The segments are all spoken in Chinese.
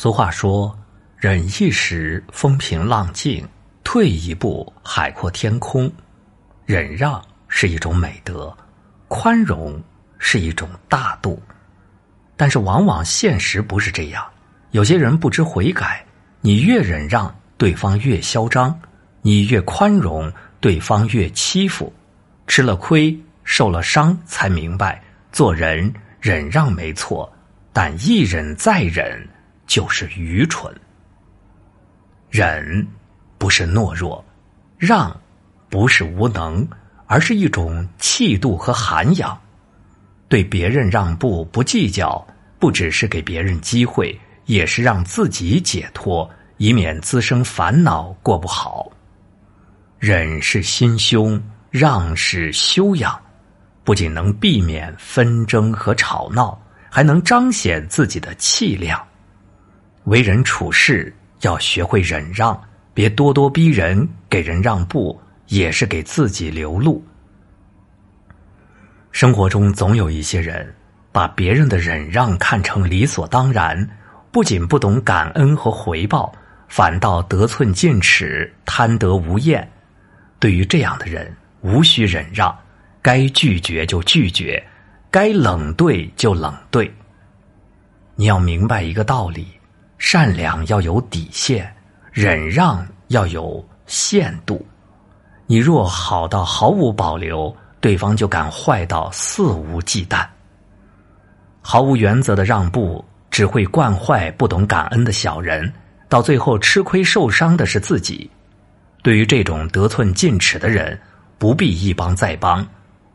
俗话说：“忍一时，风平浪静；退一步，海阔天空。”忍让是一种美德，宽容是一种大度。但是，往往现实不是这样。有些人不知悔改，你越忍让，对方越嚣张；你越宽容，对方越欺负。吃了亏，受了伤，才明白做人忍让没错，但一忍再忍。就是愚蠢。忍不是懦弱，让不是无能，而是一种气度和涵养。对别人让步不计较，不只是给别人机会，也是让自己解脱，以免滋生烦恼，过不好。忍是心胸，让是修养，不仅能避免纷争和吵闹，还能彰显自己的气量。为人处事要学会忍让，别咄咄逼人，给人让步也是给自己留路。生活中总有一些人把别人的忍让看成理所当然，不仅不懂感恩和回报，反倒得寸进尺、贪得无厌。对于这样的人，无需忍让，该拒绝就拒绝，该冷对就冷对。你要明白一个道理。善良要有底线，忍让要有限度。你若好到毫无保留，对方就敢坏到肆无忌惮。毫无原则的让步，只会惯坏不懂感恩的小人，到最后吃亏受伤的是自己。对于这种得寸进尺的人，不必一帮再帮，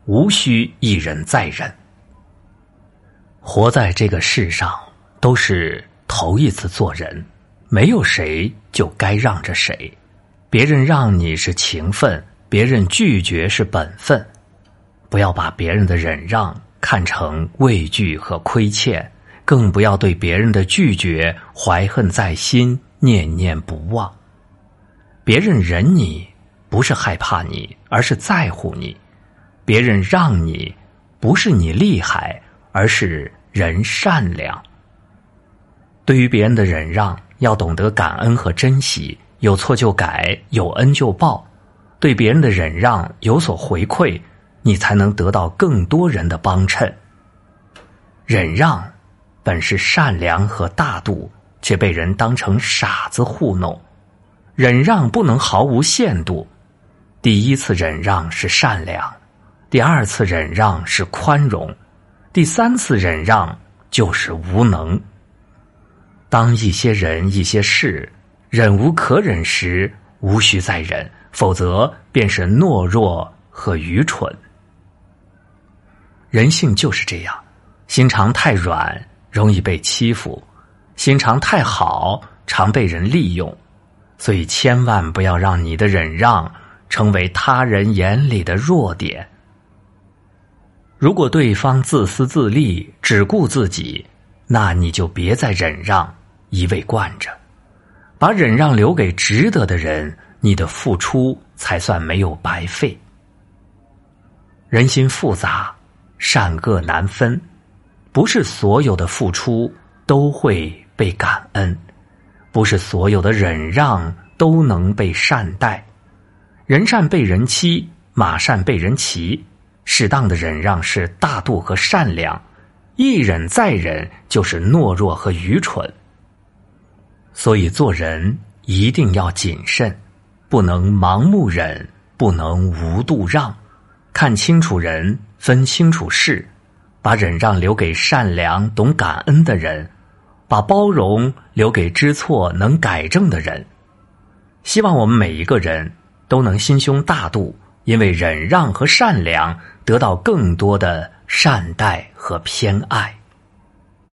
无需一忍再忍。活在这个世上，都是。头一次做人，没有谁就该让着谁。别人让你是情分，别人拒绝是本分。不要把别人的忍让看成畏惧和亏欠，更不要对别人的拒绝怀恨在心、念念不忘。别人忍你，不是害怕你，而是在乎你；别人让你，不是你厉害，而是人善良。对于别人的忍让，要懂得感恩和珍惜，有错就改，有恩就报。对别人的忍让有所回馈，你才能得到更多人的帮衬。忍让本是善良和大度，却被人当成傻子糊弄。忍让不能毫无限度。第一次忍让是善良，第二次忍让是宽容，第三次忍让就是无能。当一些人、一些事忍无可忍时，无需再忍，否则便是懦弱和愚蠢。人性就是这样，心肠太软容易被欺负，心肠太好常被人利用，所以千万不要让你的忍让成为他人眼里的弱点。如果对方自私自利，只顾自己，那你就别再忍让。一味惯着，把忍让留给值得的人，你的付出才算没有白费。人心复杂，善恶难分，不是所有的付出都会被感恩，不是所有的忍让都能被善待。人善被人欺，马善被人骑。适当的忍让是大度和善良，一忍再忍就是懦弱和愚蠢。所以做人一定要谨慎，不能盲目忍，不能无度让，看清楚人，分清楚事，把忍让留给善良、懂感恩的人，把包容留给知错能改正的人。希望我们每一个人都能心胸大度，因为忍让和善良，得到更多的善待和偏爱。